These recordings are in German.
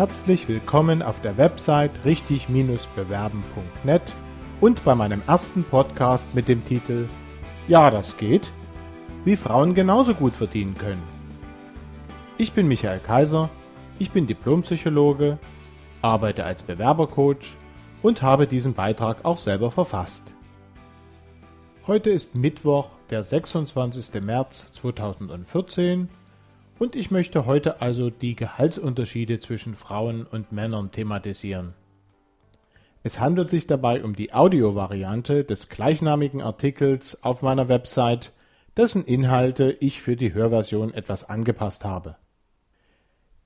Herzlich willkommen auf der Website richtig-bewerben.net und bei meinem ersten Podcast mit dem Titel Ja, das geht, wie Frauen genauso gut verdienen können. Ich bin Michael Kaiser, ich bin Diplompsychologe, arbeite als Bewerbercoach und habe diesen Beitrag auch selber verfasst. Heute ist Mittwoch, der 26. März 2014 und ich möchte heute also die Gehaltsunterschiede zwischen Frauen und Männern thematisieren. Es handelt sich dabei um die Audiovariante des gleichnamigen Artikels auf meiner Website, dessen Inhalte ich für die Hörversion etwas angepasst habe.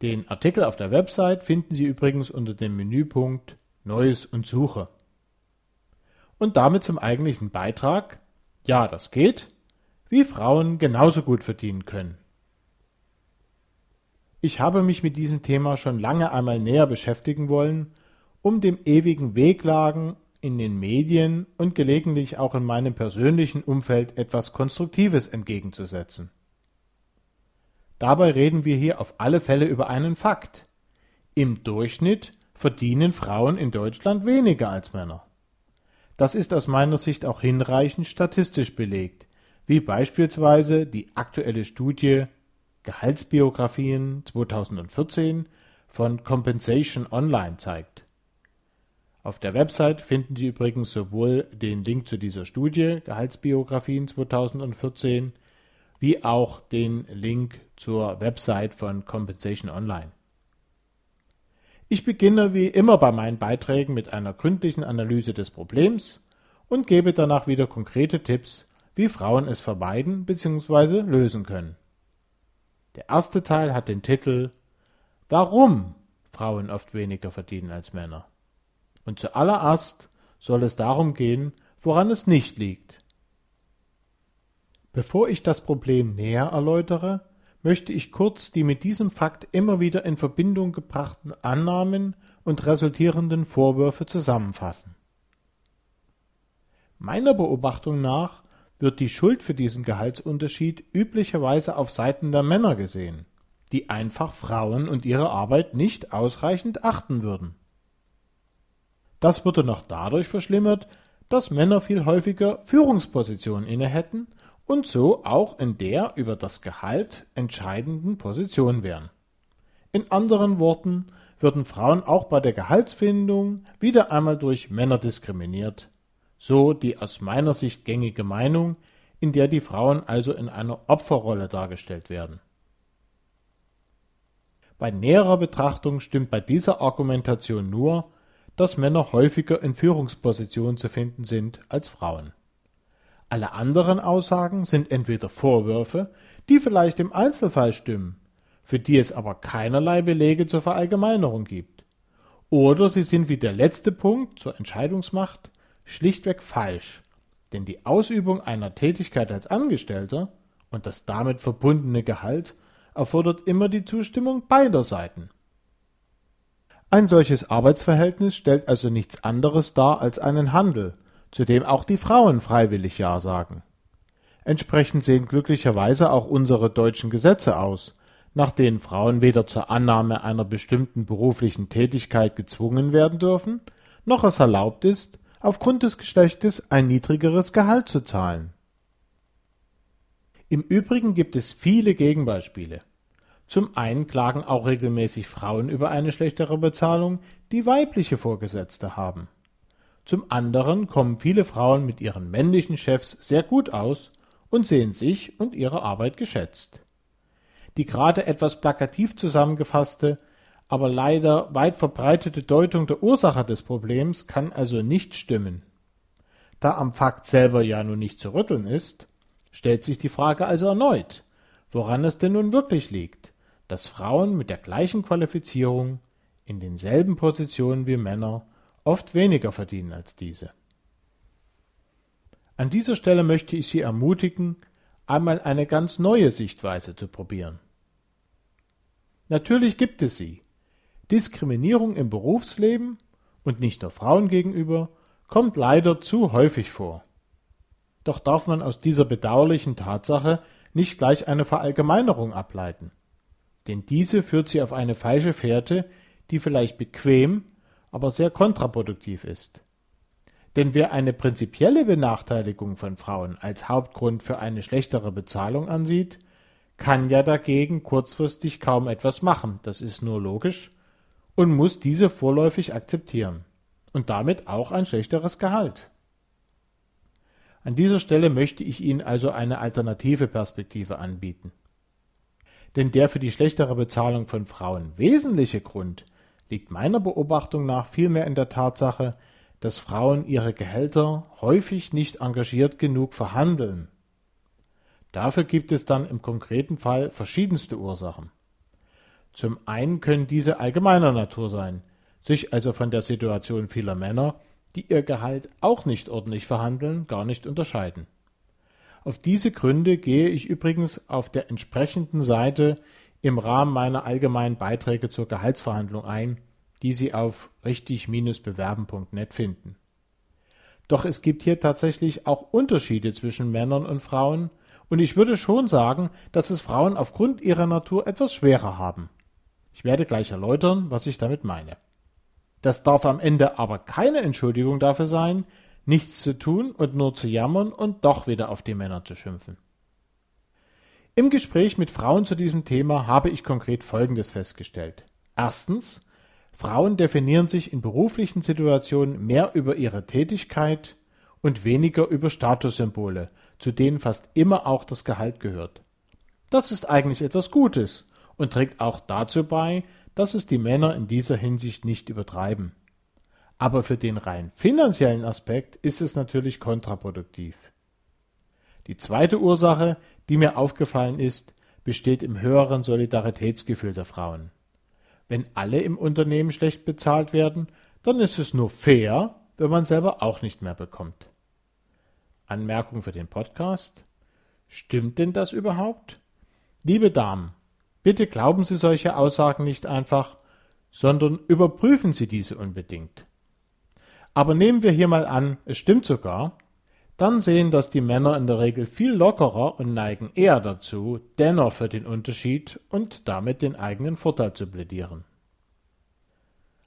Den Artikel auf der Website finden Sie übrigens unter dem Menüpunkt Neues und Suche. Und damit zum eigentlichen Beitrag. Ja, das geht. Wie Frauen genauso gut verdienen können. Ich habe mich mit diesem Thema schon lange einmal näher beschäftigen wollen, um dem ewigen Wehklagen in den Medien und gelegentlich auch in meinem persönlichen Umfeld etwas Konstruktives entgegenzusetzen. Dabei reden wir hier auf alle Fälle über einen Fakt. Im Durchschnitt verdienen Frauen in Deutschland weniger als Männer. Das ist aus meiner Sicht auch hinreichend statistisch belegt, wie beispielsweise die aktuelle Studie Gehaltsbiografien 2014 von Compensation Online zeigt. Auf der Website finden Sie übrigens sowohl den Link zu dieser Studie Gehaltsbiografien 2014 wie auch den Link zur Website von Compensation Online. Ich beginne wie immer bei meinen Beiträgen mit einer gründlichen Analyse des Problems und gebe danach wieder konkrete Tipps, wie Frauen es vermeiden bzw. lösen können. Der erste Teil hat den Titel Warum Frauen oft weniger verdienen als Männer. Und zuallererst soll es darum gehen, woran es nicht liegt. Bevor ich das Problem näher erläutere, möchte ich kurz die mit diesem Fakt immer wieder in Verbindung gebrachten Annahmen und resultierenden Vorwürfe zusammenfassen. Meiner Beobachtung nach wird die Schuld für diesen Gehaltsunterschied üblicherweise auf Seiten der Männer gesehen, die einfach Frauen und ihre Arbeit nicht ausreichend achten würden. Das wurde noch dadurch verschlimmert, dass Männer viel häufiger Führungspositionen inne hätten und so auch in der über das Gehalt entscheidenden Position wären. In anderen Worten würden Frauen auch bei der Gehaltsfindung wieder einmal durch Männer diskriminiert, so die aus meiner Sicht gängige Meinung, in der die Frauen also in einer Opferrolle dargestellt werden. Bei näherer Betrachtung stimmt bei dieser Argumentation nur, dass Männer häufiger in Führungspositionen zu finden sind als Frauen. Alle anderen Aussagen sind entweder Vorwürfe, die vielleicht im Einzelfall stimmen, für die es aber keinerlei Belege zur Verallgemeinerung gibt, oder sie sind wie der letzte Punkt zur Entscheidungsmacht schlichtweg falsch, denn die Ausübung einer Tätigkeit als Angestellter und das damit verbundene Gehalt erfordert immer die Zustimmung beider Seiten. Ein solches Arbeitsverhältnis stellt also nichts anderes dar als einen Handel, zu dem auch die Frauen freiwillig Ja sagen. Entsprechend sehen glücklicherweise auch unsere deutschen Gesetze aus, nach denen Frauen weder zur Annahme einer bestimmten beruflichen Tätigkeit gezwungen werden dürfen, noch es erlaubt ist, aufgrund des Geschlechtes ein niedrigeres Gehalt zu zahlen. Im Übrigen gibt es viele Gegenbeispiele. Zum einen klagen auch regelmäßig Frauen über eine schlechtere Bezahlung, die weibliche Vorgesetzte haben. Zum anderen kommen viele Frauen mit ihren männlichen Chefs sehr gut aus und sehen sich und ihre Arbeit geschätzt. Die gerade etwas plakativ zusammengefasste aber leider weit verbreitete Deutung der Ursache des Problems kann also nicht stimmen. Da am Fakt selber ja nun nicht zu rütteln ist, stellt sich die Frage also erneut, woran es denn nun wirklich liegt, dass Frauen mit der gleichen Qualifizierung in denselben Positionen wie Männer oft weniger verdienen als diese. An dieser Stelle möchte ich Sie ermutigen, einmal eine ganz neue Sichtweise zu probieren. Natürlich gibt es sie, Diskriminierung im Berufsleben und nicht nur Frauen gegenüber kommt leider zu häufig vor. Doch darf man aus dieser bedauerlichen Tatsache nicht gleich eine Verallgemeinerung ableiten. Denn diese führt sie auf eine falsche Fährte, die vielleicht bequem, aber sehr kontraproduktiv ist. Denn wer eine prinzipielle Benachteiligung von Frauen als Hauptgrund für eine schlechtere Bezahlung ansieht, kann ja dagegen kurzfristig kaum etwas machen, das ist nur logisch, und muss diese vorläufig akzeptieren und damit auch ein schlechteres Gehalt. An dieser Stelle möchte ich Ihnen also eine alternative Perspektive anbieten. Denn der für die schlechtere Bezahlung von Frauen wesentliche Grund liegt meiner Beobachtung nach vielmehr in der Tatsache, dass Frauen ihre Gehälter häufig nicht engagiert genug verhandeln. Dafür gibt es dann im konkreten Fall verschiedenste Ursachen. Zum einen können diese allgemeiner Natur sein, sich also von der Situation vieler Männer, die ihr Gehalt auch nicht ordentlich verhandeln, gar nicht unterscheiden. Auf diese Gründe gehe ich übrigens auf der entsprechenden Seite im Rahmen meiner allgemeinen Beiträge zur Gehaltsverhandlung ein, die Sie auf richtig-bewerben.net finden. Doch es gibt hier tatsächlich auch Unterschiede zwischen Männern und Frauen, und ich würde schon sagen, dass es Frauen aufgrund ihrer Natur etwas schwerer haben. Ich werde gleich erläutern, was ich damit meine. Das darf am Ende aber keine Entschuldigung dafür sein, nichts zu tun und nur zu jammern und doch wieder auf die Männer zu schimpfen. Im Gespräch mit Frauen zu diesem Thema habe ich konkret Folgendes festgestellt. Erstens, Frauen definieren sich in beruflichen Situationen mehr über ihre Tätigkeit und weniger über Statussymbole, zu denen fast immer auch das Gehalt gehört. Das ist eigentlich etwas Gutes und trägt auch dazu bei, dass es die Männer in dieser Hinsicht nicht übertreiben. Aber für den rein finanziellen Aspekt ist es natürlich kontraproduktiv. Die zweite Ursache, die mir aufgefallen ist, besteht im höheren Solidaritätsgefühl der Frauen. Wenn alle im Unternehmen schlecht bezahlt werden, dann ist es nur fair, wenn man selber auch nicht mehr bekommt. Anmerkung für den Podcast. Stimmt denn das überhaupt? Liebe Damen, bitte glauben Sie solche Aussagen nicht einfach, sondern überprüfen Sie diese unbedingt. Aber nehmen wir hier mal an, es stimmt sogar, dann sehen das die Männer in der Regel viel lockerer und neigen eher dazu, dennoch für den Unterschied und damit den eigenen Vorteil zu plädieren.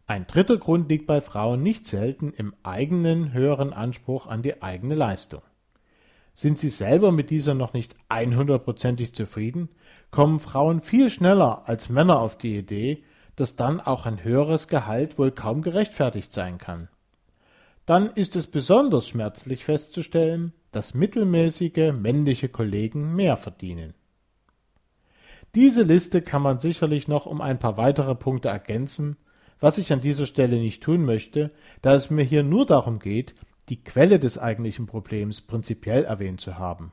Ein dritter Grund liegt bei Frauen nicht selten im eigenen höheren Anspruch an die eigene Leistung. Sind sie selber mit dieser noch nicht 100%ig zufrieden, kommen Frauen viel schneller als Männer auf die Idee, dass dann auch ein höheres Gehalt wohl kaum gerechtfertigt sein kann dann ist es besonders schmerzlich festzustellen, dass mittelmäßige männliche Kollegen mehr verdienen. Diese Liste kann man sicherlich noch um ein paar weitere Punkte ergänzen, was ich an dieser Stelle nicht tun möchte, da es mir hier nur darum geht, die Quelle des eigentlichen Problems prinzipiell erwähnt zu haben.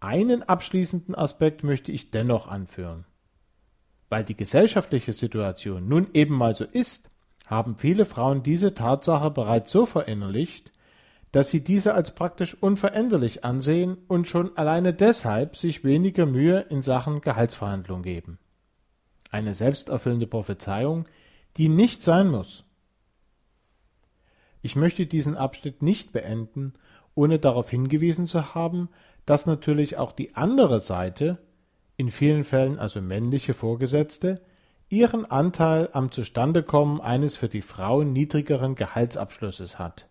Einen abschließenden Aspekt möchte ich dennoch anführen. Weil die gesellschaftliche Situation nun eben mal so ist, haben viele Frauen diese Tatsache bereits so verinnerlicht, dass sie diese als praktisch unveränderlich ansehen und schon alleine deshalb sich weniger Mühe in Sachen Gehaltsverhandlung geben. Eine selbsterfüllende Prophezeiung, die nicht sein muss. Ich möchte diesen Abschnitt nicht beenden, ohne darauf hingewiesen zu haben, dass natürlich auch die andere Seite, in vielen Fällen also männliche Vorgesetzte, ihren Anteil am Zustandekommen eines für die Frauen niedrigeren Gehaltsabschlusses hat.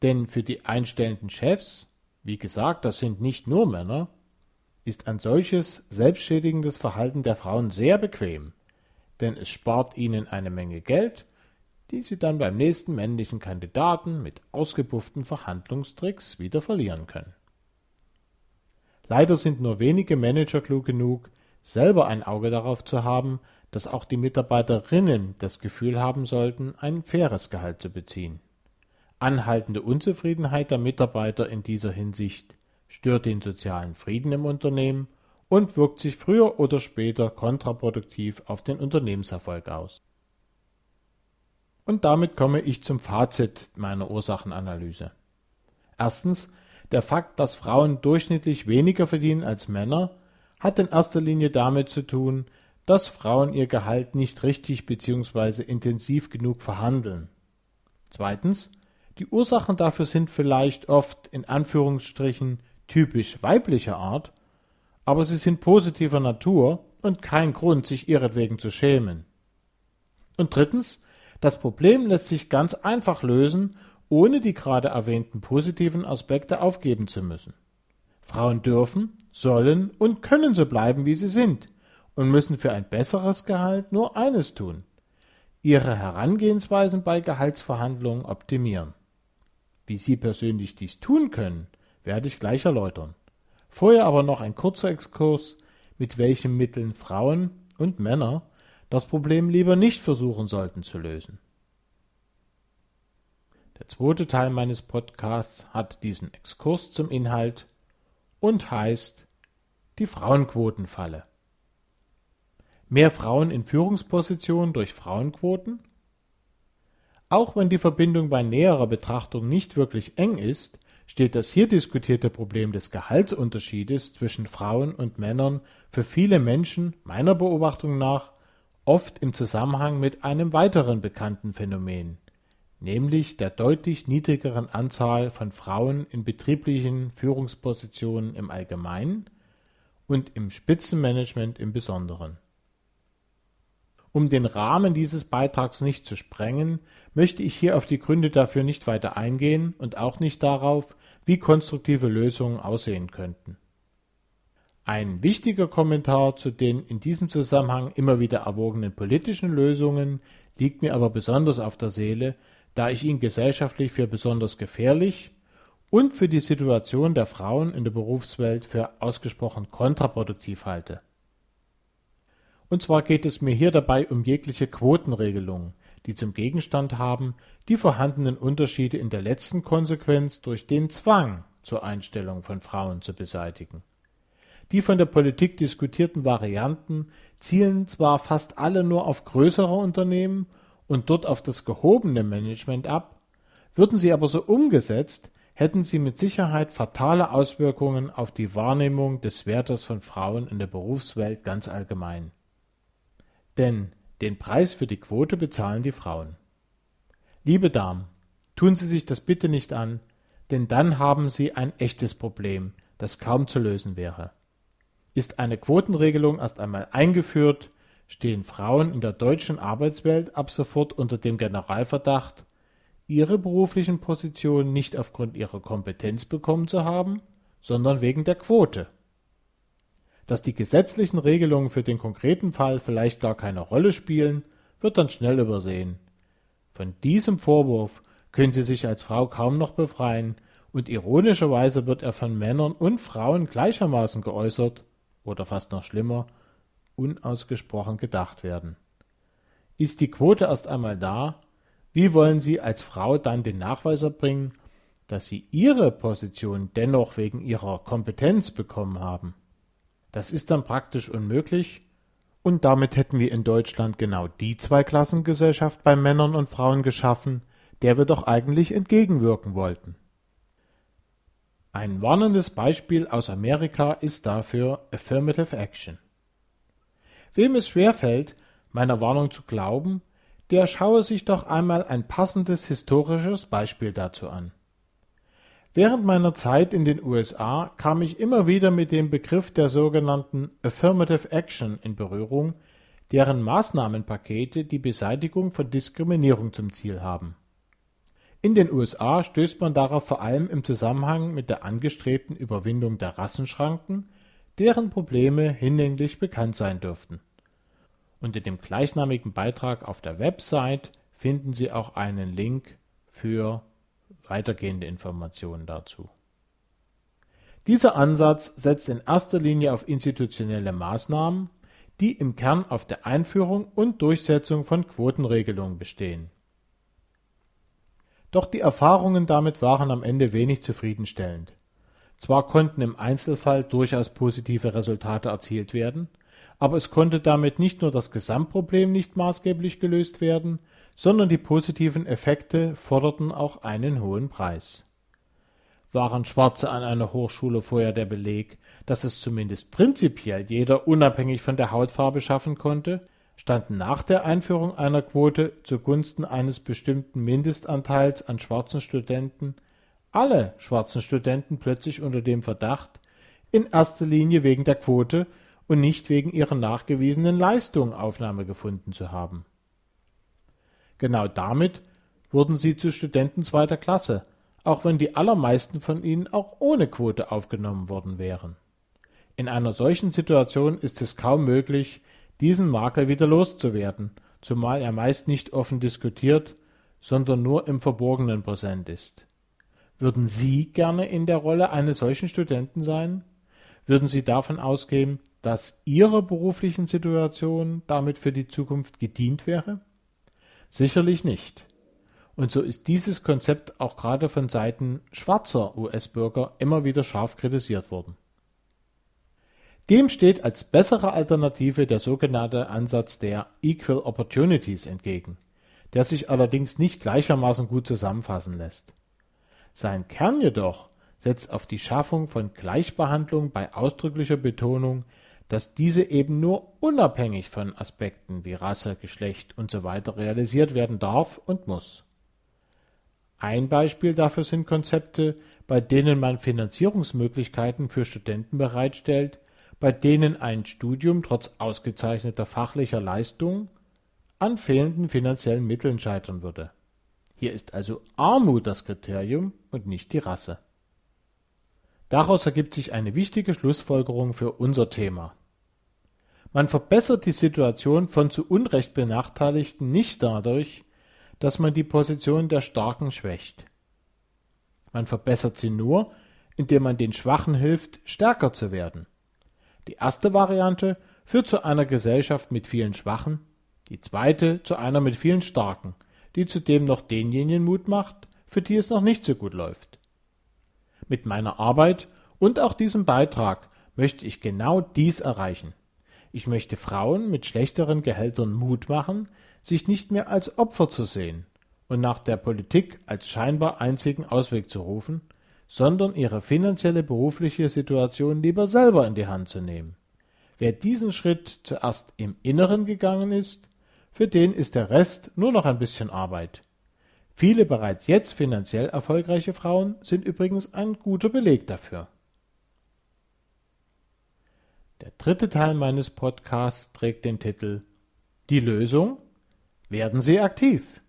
Denn für die einstellenden Chefs, wie gesagt, das sind nicht nur Männer, ist ein solches selbstschädigendes Verhalten der Frauen sehr bequem, denn es spart ihnen eine Menge Geld, die sie dann beim nächsten männlichen Kandidaten mit ausgepufften Verhandlungstricks wieder verlieren können. Leider sind nur wenige Manager klug genug, selber ein Auge darauf zu haben, dass auch die Mitarbeiterinnen das Gefühl haben sollten, ein faires Gehalt zu beziehen. Anhaltende Unzufriedenheit der Mitarbeiter in dieser Hinsicht stört den sozialen Frieden im Unternehmen und wirkt sich früher oder später kontraproduktiv auf den Unternehmenserfolg aus. Und damit komme ich zum Fazit meiner Ursachenanalyse. Erstens, der Fakt, dass Frauen durchschnittlich weniger verdienen als Männer, hat in erster Linie damit zu tun, dass Frauen ihr Gehalt nicht richtig bzw. intensiv genug verhandeln. Zweitens, die Ursachen dafür sind vielleicht oft in Anführungsstrichen typisch weiblicher Art, aber sie sind positiver Natur und kein Grund, sich ihretwegen zu schämen. Und drittens, das Problem lässt sich ganz einfach lösen, ohne die gerade erwähnten positiven Aspekte aufgeben zu müssen. Frauen dürfen, sollen und können so bleiben, wie sie sind und müssen für ein besseres Gehalt nur eines tun, ihre Herangehensweisen bei Gehaltsverhandlungen optimieren. Wie Sie persönlich dies tun können, werde ich gleich erläutern. Vorher aber noch ein kurzer Exkurs, mit welchen Mitteln Frauen und Männer das Problem lieber nicht versuchen sollten zu lösen. Der zweite Teil meines Podcasts hat diesen Exkurs zum Inhalt und heißt die Frauenquotenfalle. Mehr Frauen in Führungspositionen durch Frauenquoten? Auch wenn die Verbindung bei näherer Betrachtung nicht wirklich eng ist, steht das hier diskutierte Problem des Gehaltsunterschiedes zwischen Frauen und Männern für viele Menschen meiner Beobachtung nach oft im Zusammenhang mit einem weiteren bekannten Phänomen, nämlich der deutlich niedrigeren Anzahl von Frauen in betrieblichen Führungspositionen im Allgemeinen und im Spitzenmanagement im Besonderen. Um den Rahmen dieses Beitrags nicht zu sprengen, möchte ich hier auf die Gründe dafür nicht weiter eingehen und auch nicht darauf, wie konstruktive Lösungen aussehen könnten. Ein wichtiger Kommentar zu den in diesem Zusammenhang immer wieder erwogenen politischen Lösungen liegt mir aber besonders auf der Seele, da ich ihn gesellschaftlich für besonders gefährlich und für die Situation der Frauen in der Berufswelt für ausgesprochen kontraproduktiv halte. Und zwar geht es mir hier dabei um jegliche Quotenregelungen, die zum Gegenstand haben, die vorhandenen Unterschiede in der letzten Konsequenz durch den Zwang zur Einstellung von Frauen zu beseitigen. Die von der Politik diskutierten Varianten zielen zwar fast alle nur auf größere Unternehmen und dort auf das gehobene Management ab, würden sie aber so umgesetzt, hätten sie mit Sicherheit fatale Auswirkungen auf die Wahrnehmung des Wertes von Frauen in der Berufswelt ganz allgemein. Denn den Preis für die Quote bezahlen die Frauen. Liebe Damen, tun Sie sich das bitte nicht an, denn dann haben Sie ein echtes Problem, das kaum zu lösen wäre. Ist eine Quotenregelung erst einmal eingeführt, stehen Frauen in der deutschen Arbeitswelt ab sofort unter dem Generalverdacht, ihre beruflichen Positionen nicht aufgrund ihrer Kompetenz bekommen zu haben, sondern wegen der Quote dass die gesetzlichen Regelungen für den konkreten Fall vielleicht gar keine Rolle spielen, wird dann schnell übersehen. Von diesem Vorwurf können sie sich als Frau kaum noch befreien, und ironischerweise wird er von Männern und Frauen gleichermaßen geäußert oder fast noch schlimmer, unausgesprochen gedacht werden. Ist die Quote erst einmal da, wie wollen Sie als Frau dann den Nachweis erbringen, dass Sie Ihre Position dennoch wegen Ihrer Kompetenz bekommen haben? Das ist dann praktisch unmöglich, und damit hätten wir in Deutschland genau die Zweiklassengesellschaft bei Männern und Frauen geschaffen, der wir doch eigentlich entgegenwirken wollten. Ein warnendes Beispiel aus Amerika ist dafür Affirmative Action. Wem es schwerfällt, meiner Warnung zu glauben, der schaue sich doch einmal ein passendes historisches Beispiel dazu an. Während meiner Zeit in den USA kam ich immer wieder mit dem Begriff der sogenannten Affirmative Action in Berührung, deren Maßnahmenpakete die Beseitigung von Diskriminierung zum Ziel haben. In den USA stößt man darauf vor allem im Zusammenhang mit der angestrebten Überwindung der Rassenschranken, deren Probleme hinlänglich bekannt sein dürften. Unter dem gleichnamigen Beitrag auf der Website finden Sie auch einen Link für weitergehende Informationen dazu. Dieser Ansatz setzt in erster Linie auf institutionelle Maßnahmen, die im Kern auf der Einführung und Durchsetzung von Quotenregelungen bestehen. Doch die Erfahrungen damit waren am Ende wenig zufriedenstellend. Zwar konnten im Einzelfall durchaus positive Resultate erzielt werden, aber es konnte damit nicht nur das Gesamtproblem nicht maßgeblich gelöst werden, sondern die positiven Effekte forderten auch einen hohen Preis. Waren Schwarze an einer Hochschule vorher der Beleg, dass es zumindest prinzipiell jeder unabhängig von der Hautfarbe schaffen konnte, standen nach der Einführung einer Quote zugunsten eines bestimmten Mindestanteils an schwarzen Studenten alle schwarzen Studenten plötzlich unter dem Verdacht, in erster Linie wegen der Quote und nicht wegen ihrer nachgewiesenen Leistung Aufnahme gefunden zu haben. Genau damit wurden sie zu Studenten zweiter Klasse, auch wenn die allermeisten von ihnen auch ohne Quote aufgenommen worden wären. In einer solchen Situation ist es kaum möglich, diesen Makel wieder loszuwerden, zumal er meist nicht offen diskutiert, sondern nur im Verborgenen präsent ist. Würden Sie gerne in der Rolle eines solchen Studenten sein? Würden Sie davon ausgehen, dass Ihrer beruflichen Situation damit für die Zukunft gedient wäre? Sicherlich nicht. Und so ist dieses Konzept auch gerade von Seiten schwarzer US-Bürger immer wieder scharf kritisiert worden. Dem steht als bessere Alternative der sogenannte Ansatz der Equal Opportunities entgegen, der sich allerdings nicht gleichermaßen gut zusammenfassen lässt. Sein Kern jedoch setzt auf die Schaffung von Gleichbehandlung bei ausdrücklicher Betonung, dass diese eben nur unabhängig von Aspekten wie Rasse, Geschlecht usw. Realisiert werden darf und muss. Ein Beispiel dafür sind Konzepte, bei denen man Finanzierungsmöglichkeiten für Studenten bereitstellt, bei denen ein Studium trotz ausgezeichneter fachlicher Leistung an fehlenden finanziellen Mitteln scheitern würde. Hier ist also Armut das Kriterium und nicht die Rasse. Daraus ergibt sich eine wichtige Schlussfolgerung für unser Thema. Man verbessert die Situation von zu Unrecht Benachteiligten nicht dadurch, dass man die Position der Starken schwächt. Man verbessert sie nur, indem man den Schwachen hilft, stärker zu werden. Die erste Variante führt zu einer Gesellschaft mit vielen Schwachen, die zweite zu einer mit vielen Starken, die zudem noch denjenigen Mut macht, für die es noch nicht so gut läuft. Mit meiner Arbeit und auch diesem Beitrag möchte ich genau dies erreichen. Ich möchte Frauen mit schlechteren Gehältern Mut machen, sich nicht mehr als Opfer zu sehen und nach der Politik als scheinbar einzigen Ausweg zu rufen, sondern ihre finanzielle berufliche Situation lieber selber in die Hand zu nehmen. Wer diesen Schritt zuerst im Inneren gegangen ist, für den ist der Rest nur noch ein bisschen Arbeit. Viele bereits jetzt finanziell erfolgreiche Frauen sind übrigens ein guter Beleg dafür. Der dritte Teil meines Podcasts trägt den Titel Die Lösung? Werden Sie aktiv?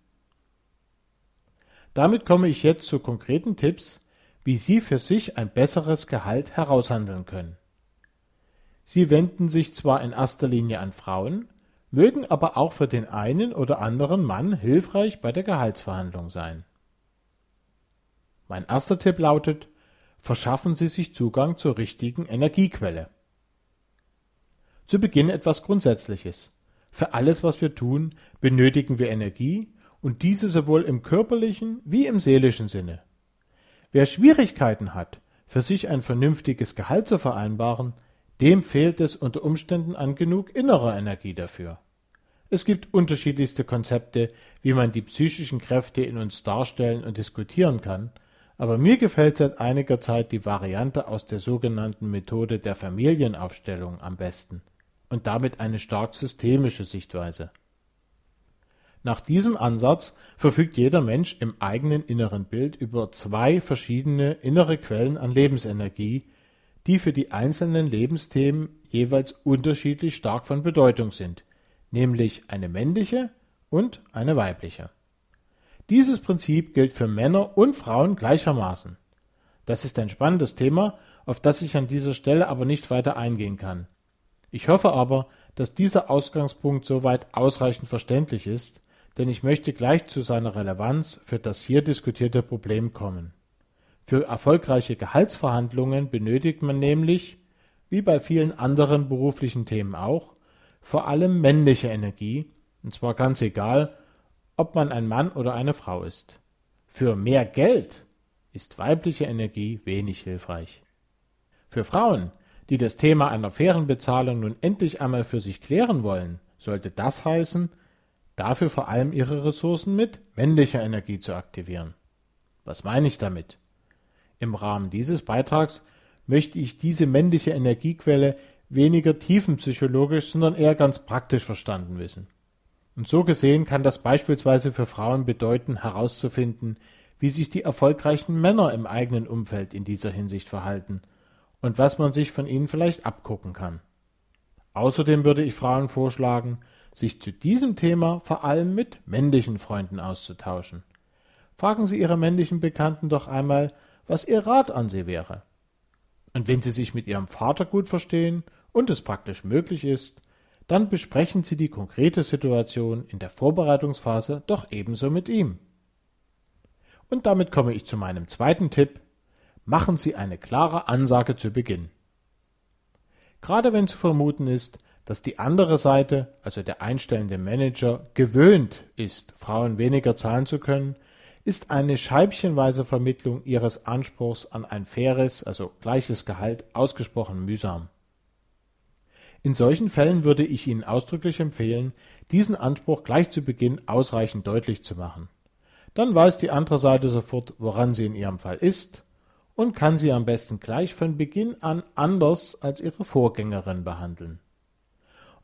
Damit komme ich jetzt zu konkreten Tipps, wie Sie für sich ein besseres Gehalt heraushandeln können. Sie wenden sich zwar in erster Linie an Frauen, mögen aber auch für den einen oder anderen Mann hilfreich bei der Gehaltsverhandlung sein. Mein erster Tipp lautet, verschaffen Sie sich Zugang zur richtigen Energiequelle. Zu Beginn etwas Grundsätzliches. Für alles, was wir tun, benötigen wir Energie und diese sowohl im körperlichen wie im seelischen Sinne. Wer Schwierigkeiten hat, für sich ein vernünftiges Gehalt zu vereinbaren, dem fehlt es unter Umständen an genug innerer Energie dafür. Es gibt unterschiedlichste Konzepte, wie man die psychischen Kräfte in uns darstellen und diskutieren kann, aber mir gefällt seit einiger Zeit die Variante aus der sogenannten Methode der Familienaufstellung am besten und damit eine stark systemische Sichtweise. Nach diesem Ansatz verfügt jeder Mensch im eigenen inneren Bild über zwei verschiedene innere Quellen an Lebensenergie, die für die einzelnen Lebensthemen jeweils unterschiedlich stark von Bedeutung sind, nämlich eine männliche und eine weibliche. Dieses Prinzip gilt für Männer und Frauen gleichermaßen. Das ist ein spannendes Thema, auf das ich an dieser Stelle aber nicht weiter eingehen kann. Ich hoffe aber, dass dieser Ausgangspunkt soweit ausreichend verständlich ist, denn ich möchte gleich zu seiner Relevanz für das hier diskutierte Problem kommen. Für erfolgreiche Gehaltsverhandlungen benötigt man nämlich, wie bei vielen anderen beruflichen Themen auch, vor allem männliche Energie, und zwar ganz egal, ob man ein Mann oder eine Frau ist. Für mehr Geld ist weibliche Energie wenig hilfreich. Für Frauen, die das Thema einer fairen Bezahlung nun endlich einmal für sich klären wollen, sollte das heißen, dafür vor allem ihre Ressourcen mit männlicher Energie zu aktivieren. Was meine ich damit? Im Rahmen dieses Beitrags möchte ich diese männliche Energiequelle weniger tiefenpsychologisch, sondern eher ganz praktisch verstanden wissen. Und so gesehen kann das beispielsweise für Frauen bedeuten, herauszufinden, wie sich die erfolgreichen Männer im eigenen Umfeld in dieser Hinsicht verhalten und was man sich von ihnen vielleicht abgucken kann. Außerdem würde ich Frauen vorschlagen, sich zu diesem Thema vor allem mit männlichen Freunden auszutauschen. Fragen Sie Ihre männlichen Bekannten doch einmal, was Ihr Rat an Sie wäre. Und wenn Sie sich mit Ihrem Vater gut verstehen und es praktisch möglich ist, dann besprechen Sie die konkrete Situation in der Vorbereitungsphase doch ebenso mit ihm. Und damit komme ich zu meinem zweiten Tipp. Machen Sie eine klare Ansage zu Beginn. Gerade wenn zu vermuten ist, dass die andere Seite, also der einstellende Manager, gewöhnt ist, Frauen weniger zahlen zu können, ist eine scheibchenweise Vermittlung ihres Anspruchs an ein faires, also gleiches Gehalt ausgesprochen mühsam. In solchen Fällen würde ich Ihnen ausdrücklich empfehlen, diesen Anspruch gleich zu Beginn ausreichend deutlich zu machen. Dann weiß die andere Seite sofort, woran sie in ihrem Fall ist und kann sie am besten gleich von Beginn an anders als ihre Vorgängerin behandeln.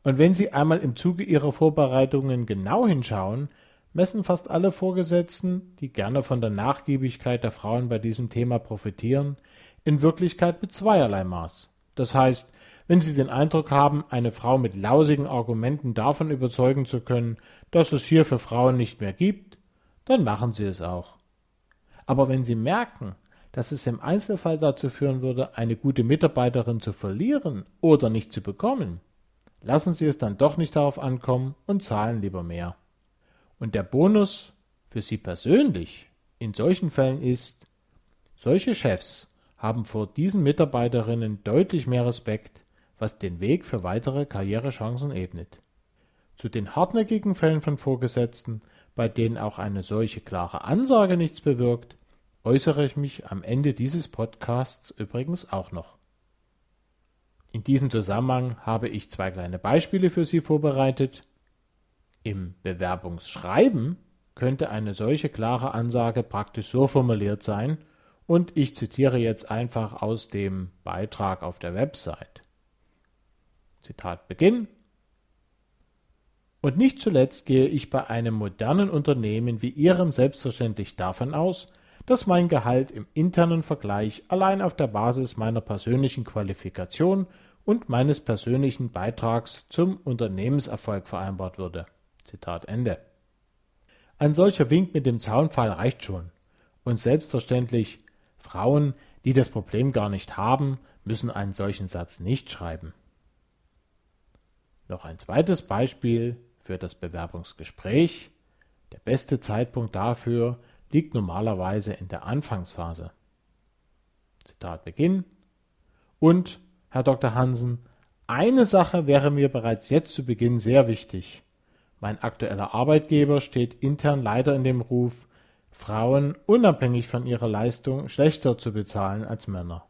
Und wenn Sie einmal im Zuge Ihrer Vorbereitungen genau hinschauen, messen fast alle Vorgesetzten, die gerne von der Nachgiebigkeit der Frauen bei diesem Thema profitieren, in Wirklichkeit mit zweierlei Maß. Das heißt, wenn Sie den Eindruck haben, eine Frau mit lausigen Argumenten davon überzeugen zu können, dass es hier für Frauen nicht mehr gibt, dann machen Sie es auch. Aber wenn Sie merken, dass es im Einzelfall dazu führen würde, eine gute Mitarbeiterin zu verlieren oder nicht zu bekommen, lassen Sie es dann doch nicht darauf ankommen und zahlen lieber mehr. Und der Bonus für Sie persönlich in solchen Fällen ist, solche Chefs haben vor diesen Mitarbeiterinnen deutlich mehr Respekt was den Weg für weitere Karrierechancen ebnet. Zu den hartnäckigen Fällen von Vorgesetzten, bei denen auch eine solche klare Ansage nichts bewirkt, äußere ich mich am Ende dieses Podcasts übrigens auch noch. In diesem Zusammenhang habe ich zwei kleine Beispiele für Sie vorbereitet. Im Bewerbungsschreiben könnte eine solche klare Ansage praktisch so formuliert sein, und ich zitiere jetzt einfach aus dem Beitrag auf der Website. Zitat Beginn. Und nicht zuletzt gehe ich bei einem modernen Unternehmen wie Ihrem selbstverständlich davon aus, dass mein Gehalt im internen Vergleich allein auf der Basis meiner persönlichen Qualifikation und meines persönlichen Beitrags zum Unternehmenserfolg vereinbart würde. Zitat Ende. Ein solcher Wink mit dem Zaunpfahl reicht schon. Und selbstverständlich, Frauen, die das Problem gar nicht haben, müssen einen solchen Satz nicht schreiben. Noch ein zweites Beispiel für das Bewerbungsgespräch. Der beste Zeitpunkt dafür liegt normalerweise in der Anfangsphase. Zitat Beginn. Und, Herr Dr. Hansen, eine Sache wäre mir bereits jetzt zu Beginn sehr wichtig. Mein aktueller Arbeitgeber steht intern leider in dem Ruf, Frauen unabhängig von ihrer Leistung schlechter zu bezahlen als Männer.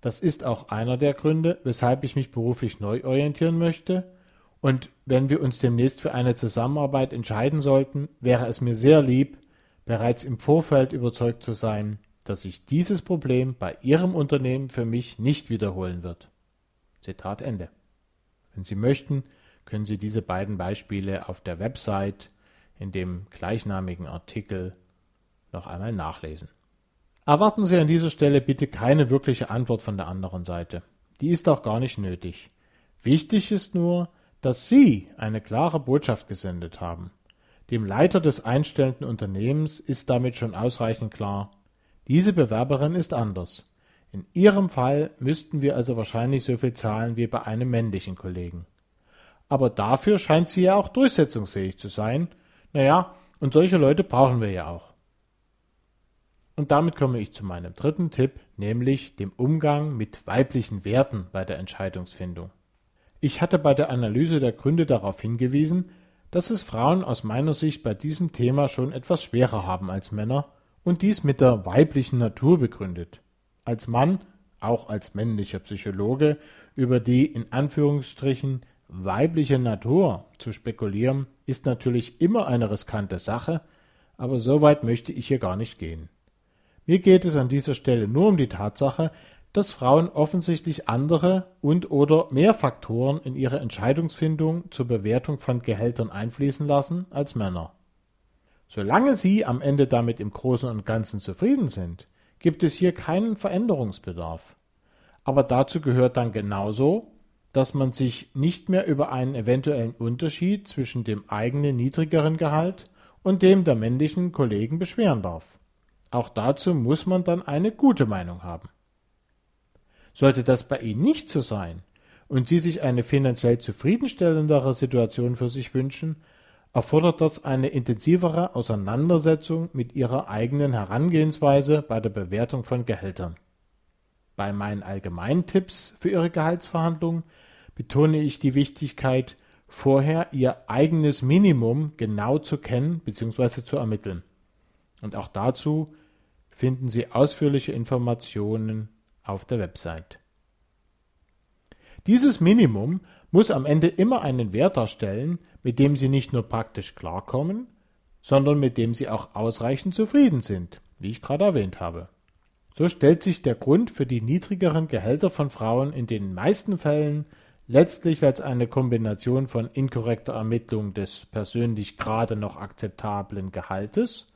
Das ist auch einer der Gründe, weshalb ich mich beruflich neu orientieren möchte. Und wenn wir uns demnächst für eine Zusammenarbeit entscheiden sollten, wäre es mir sehr lieb, bereits im Vorfeld überzeugt zu sein, dass sich dieses Problem bei Ihrem Unternehmen für mich nicht wiederholen wird. Zitat Ende. Wenn Sie möchten, können Sie diese beiden Beispiele auf der Website in dem gleichnamigen Artikel noch einmal nachlesen. Erwarten Sie an dieser Stelle bitte keine wirkliche Antwort von der anderen Seite. Die ist auch gar nicht nötig. Wichtig ist nur, dass Sie eine klare Botschaft gesendet haben. Dem Leiter des einstellenden Unternehmens ist damit schon ausreichend klar, diese Bewerberin ist anders. In Ihrem Fall müssten wir also wahrscheinlich so viel zahlen wie bei einem männlichen Kollegen. Aber dafür scheint sie ja auch durchsetzungsfähig zu sein. Naja, und solche Leute brauchen wir ja auch. Und damit komme ich zu meinem dritten Tipp, nämlich dem Umgang mit weiblichen Werten bei der Entscheidungsfindung. Ich hatte bei der Analyse der Gründe darauf hingewiesen, dass es Frauen aus meiner Sicht bei diesem Thema schon etwas schwerer haben als Männer und dies mit der weiblichen Natur begründet. Als Mann, auch als männlicher Psychologe, über die in Anführungsstrichen weibliche Natur zu spekulieren, ist natürlich immer eine riskante Sache, aber so weit möchte ich hier gar nicht gehen. Mir geht es an dieser Stelle nur um die Tatsache, dass Frauen offensichtlich andere und oder mehr Faktoren in ihre Entscheidungsfindung zur Bewertung von Gehältern einfließen lassen als Männer. Solange sie am Ende damit im Großen und Ganzen zufrieden sind, gibt es hier keinen Veränderungsbedarf. Aber dazu gehört dann genauso, dass man sich nicht mehr über einen eventuellen Unterschied zwischen dem eigenen niedrigeren Gehalt und dem der männlichen Kollegen beschweren darf. Auch dazu muss man dann eine gute Meinung haben. Sollte das bei Ihnen nicht so sein und Sie sich eine finanziell zufriedenstellendere Situation für sich wünschen, erfordert das eine intensivere Auseinandersetzung mit Ihrer eigenen Herangehensweise bei der Bewertung von Gehältern. Bei meinen allgemeinen Tipps für Ihre Gehaltsverhandlungen betone ich die Wichtigkeit, vorher Ihr eigenes Minimum genau zu kennen bzw. zu ermitteln. Und auch dazu finden Sie ausführliche Informationen auf der Website. Dieses Minimum muss am Ende immer einen Wert darstellen, mit dem Sie nicht nur praktisch klarkommen, sondern mit dem Sie auch ausreichend zufrieden sind, wie ich gerade erwähnt habe. So stellt sich der Grund für die niedrigeren Gehälter von Frauen in den meisten Fällen letztlich als eine Kombination von inkorrekter Ermittlung des persönlich gerade noch akzeptablen Gehaltes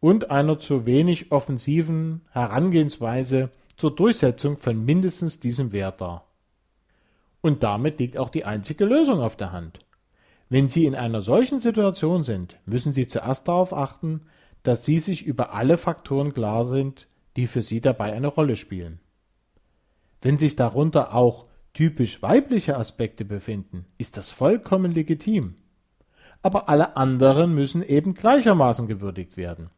und einer zu wenig offensiven Herangehensweise zur Durchsetzung von mindestens diesem Wert dar. Und damit liegt auch die einzige Lösung auf der Hand. Wenn Sie in einer solchen Situation sind, müssen Sie zuerst darauf achten, dass Sie sich über alle Faktoren klar sind, die für Sie dabei eine Rolle spielen. Wenn sich darunter auch typisch weibliche Aspekte befinden, ist das vollkommen legitim. Aber alle anderen müssen eben gleichermaßen gewürdigt werden.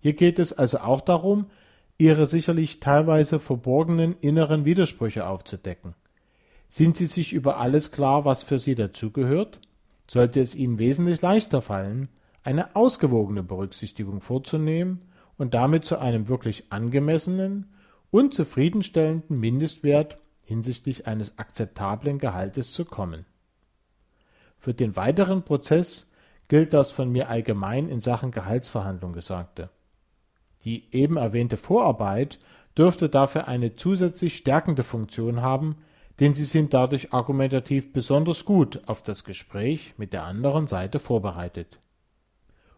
Hier geht es also auch darum, ihre sicherlich teilweise verborgenen inneren Widersprüche aufzudecken. Sind Sie sich über alles klar, was für Sie dazugehört? Sollte es Ihnen wesentlich leichter fallen, eine ausgewogene Berücksichtigung vorzunehmen und damit zu einem wirklich angemessenen und zufriedenstellenden Mindestwert hinsichtlich eines akzeptablen Gehaltes zu kommen. Für den weiteren Prozess gilt das von mir allgemein in Sachen Gehaltsverhandlung Gesagte. Die eben erwähnte Vorarbeit dürfte dafür eine zusätzlich stärkende Funktion haben, denn sie sind dadurch argumentativ besonders gut auf das Gespräch mit der anderen Seite vorbereitet.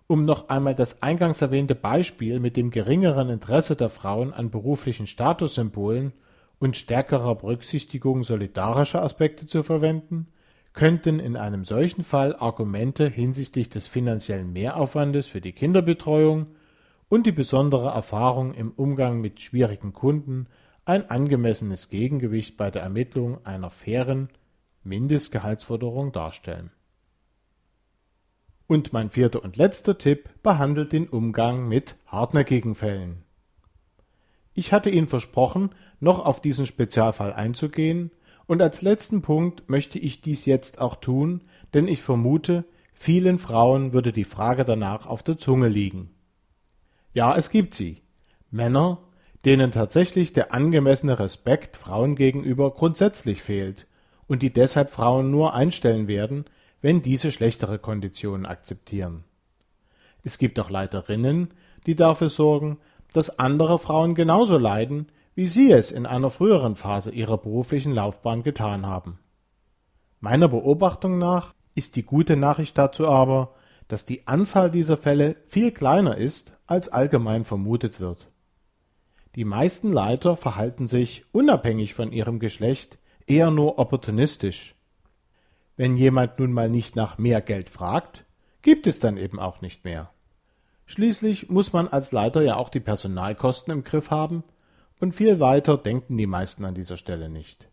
Um noch einmal das eingangs erwähnte Beispiel mit dem geringeren Interesse der Frauen an beruflichen Statussymbolen und stärkerer Berücksichtigung solidarischer Aspekte zu verwenden, könnten in einem solchen Fall Argumente hinsichtlich des finanziellen Mehraufwandes für die Kinderbetreuung und die besondere Erfahrung im Umgang mit schwierigen Kunden ein angemessenes Gegengewicht bei der Ermittlung einer fairen Mindestgehaltsforderung darstellen. Und mein vierter und letzter Tipp behandelt den Umgang mit hartnäckigen Fällen. Ich hatte Ihnen versprochen, noch auf diesen Spezialfall einzugehen, und als letzten Punkt möchte ich dies jetzt auch tun, denn ich vermute, vielen Frauen würde die Frage danach auf der Zunge liegen. Ja, es gibt sie. Männer, denen tatsächlich der angemessene Respekt Frauen gegenüber grundsätzlich fehlt und die deshalb Frauen nur einstellen werden, wenn diese schlechtere Konditionen akzeptieren. Es gibt auch Leiterinnen, die dafür sorgen, dass andere Frauen genauso leiden, wie sie es in einer früheren Phase ihrer beruflichen Laufbahn getan haben. Meiner Beobachtung nach ist die gute Nachricht dazu aber, dass die Anzahl dieser Fälle viel kleiner ist, als allgemein vermutet wird. Die meisten Leiter verhalten sich, unabhängig von ihrem Geschlecht, eher nur opportunistisch. Wenn jemand nun mal nicht nach mehr Geld fragt, gibt es dann eben auch nicht mehr. Schließlich muss man als Leiter ja auch die Personalkosten im Griff haben, und viel weiter denken die meisten an dieser Stelle nicht.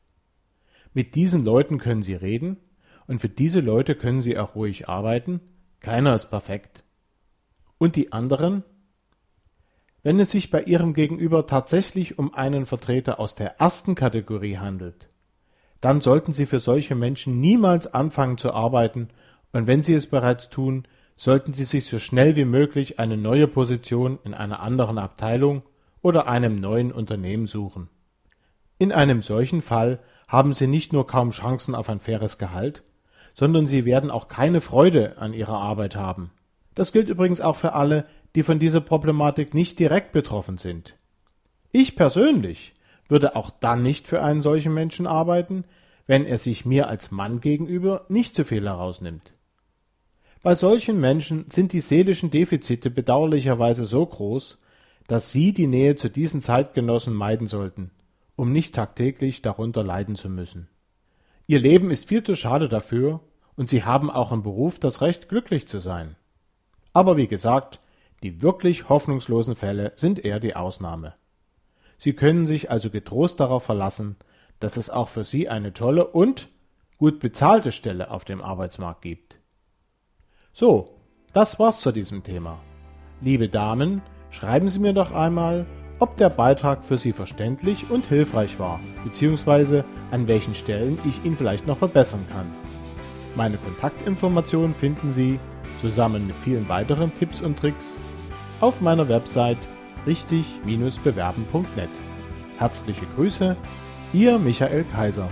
Mit diesen Leuten können Sie reden, und für diese Leute können Sie auch ruhig arbeiten, keiner ist perfekt. Und die anderen? Wenn es sich bei Ihrem Gegenüber tatsächlich um einen Vertreter aus der ersten Kategorie handelt, dann sollten Sie für solche Menschen niemals anfangen zu arbeiten, und wenn Sie es bereits tun, sollten Sie sich so schnell wie möglich eine neue Position in einer anderen Abteilung oder einem neuen Unternehmen suchen. In einem solchen Fall haben Sie nicht nur kaum Chancen auf ein faires Gehalt, sondern sie werden auch keine Freude an ihrer Arbeit haben. Das gilt übrigens auch für alle, die von dieser Problematik nicht direkt betroffen sind. Ich persönlich würde auch dann nicht für einen solchen Menschen arbeiten, wenn er sich mir als Mann gegenüber nicht zu viel herausnimmt. Bei solchen Menschen sind die seelischen Defizite bedauerlicherweise so groß, dass sie die Nähe zu diesen Zeitgenossen meiden sollten, um nicht tagtäglich darunter leiden zu müssen. Ihr Leben ist viel zu schade dafür und Sie haben auch im Beruf das Recht, glücklich zu sein. Aber wie gesagt, die wirklich hoffnungslosen Fälle sind eher die Ausnahme. Sie können sich also getrost darauf verlassen, dass es auch für Sie eine tolle und gut bezahlte Stelle auf dem Arbeitsmarkt gibt. So, das war's zu diesem Thema. Liebe Damen, schreiben Sie mir doch einmal, ob der Beitrag für Sie verständlich und hilfreich war, beziehungsweise an welchen Stellen ich ihn vielleicht noch verbessern kann. Meine Kontaktinformationen finden Sie, zusammen mit vielen weiteren Tipps und Tricks, auf meiner Website richtig-bewerben.net. Herzliche Grüße, Ihr Michael Kaiser.